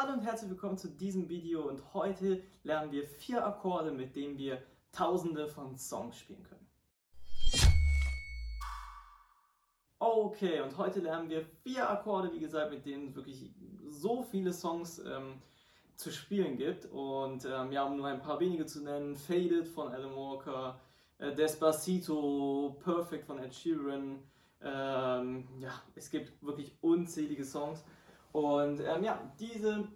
Hallo und herzlich willkommen zu diesem Video und heute lernen wir vier Akkorde, mit denen wir tausende von Songs spielen können. Okay, und heute lernen wir vier Akkorde, wie gesagt, mit denen es wirklich so viele Songs ähm, zu spielen gibt. Und ähm, ja, um nur ein paar wenige zu nennen, Faded von Alan Walker, äh, Despacito, Perfect von Ed Sheeran. Ähm, ja, es gibt wirklich unzählige Songs. Und ähm, ja, diese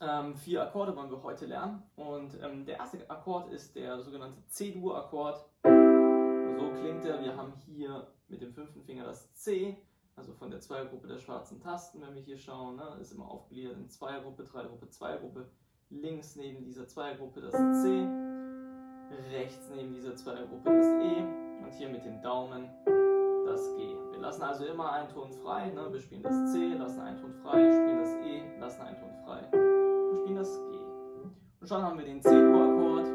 ähm, vier Akkorde wollen wir heute lernen. Und ähm, der erste Akkord ist der sogenannte C-Dur-Akkord. So klingt er. Wir haben hier mit dem fünften Finger das C, also von der Zweiergruppe der schwarzen Tasten, wenn wir hier schauen. Ne, ist immer aufgegliedert in Zweiergruppe, Dreiergruppe, Zweiergruppe. Links neben dieser Zweiergruppe das C, rechts neben dieser Zweiergruppe das E und hier mit dem Daumen das G. Wir lassen also immer einen Ton frei. Ne? Wir spielen das C, lassen einen Ton frei, spielen das E, lassen einen Ton frei und spielen das G. Und schon haben wir den C-Dur-Akkord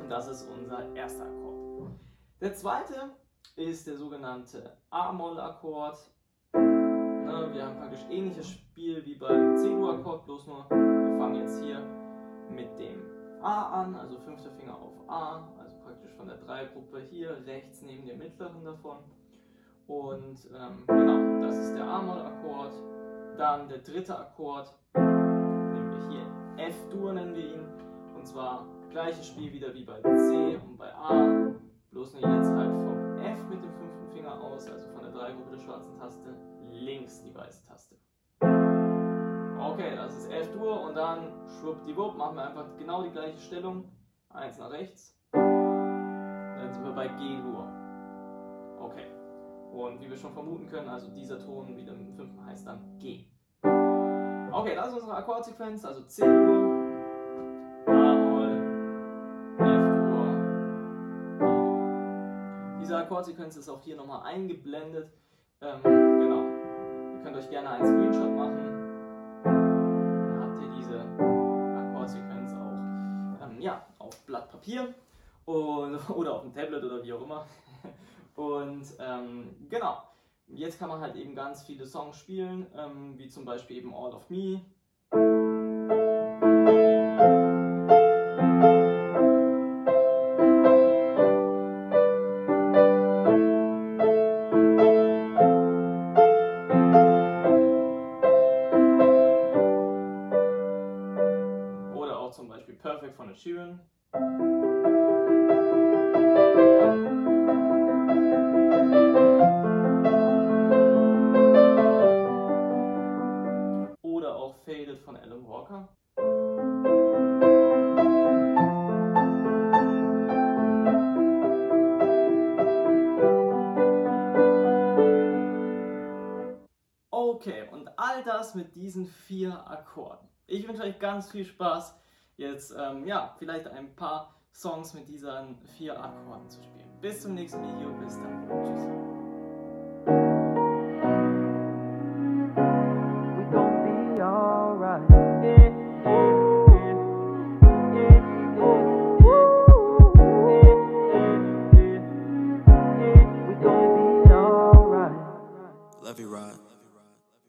und das ist unser erster Akkord. Der zweite ist der sogenannte A-Moll-Akkord. Ne? Wir haben praktisch ähnliches Spiel wie beim C-Dur-Akkord, bloß nur wir fangen jetzt hier mit dem A an, also fünfter Finger auf A, also praktisch von der Dreiergruppe hier rechts neben dem mittleren davon und ähm, genau, das ist der A-Moll-Akkord. Dann der dritte Akkord, nehmen wir hier F-Dur nennen wir ihn. Und zwar gleiches Spiel wieder wie bei C und bei A. Bloß nur jetzt halt vom F mit dem fünften Finger aus, also von der Dreigruppe der schwarzen Taste, links die weiße Taste. Okay, das ist F-Dur und dann schwuppdiwupp machen wir einfach genau die gleiche Stellung. Eins nach rechts. Dann sind wir bei G-Dur. Und wie wir schon vermuten können, also dieser Ton wieder im fünften heißt dann G. Okay, das ist unsere Akkordsequenz, also C-Dur, A-Moll, F-Dur. Diese Akkordsequenz ist auch hier nochmal eingeblendet. Ähm, genau. Ihr könnt euch gerne einen Screenshot machen. Dann habt ihr diese Akkordsequenz auch ähm, ja, auf Blatt Papier und, oder auf dem Tablet oder wie auch immer. Und ähm, genau, jetzt kann man halt eben ganz viele Songs spielen, ähm, wie zum Beispiel eben All of Me. Oder auch zum Beispiel Perfect von Ed Sheeran. Okay, und all das mit diesen vier Akkorden. Ich wünsche euch ganz viel Spaß, jetzt ähm, ja, vielleicht ein paar Songs mit diesen vier Akkorden zu spielen. Bis zum nächsten Video, bis dann. Tschüss. Love you, Rob.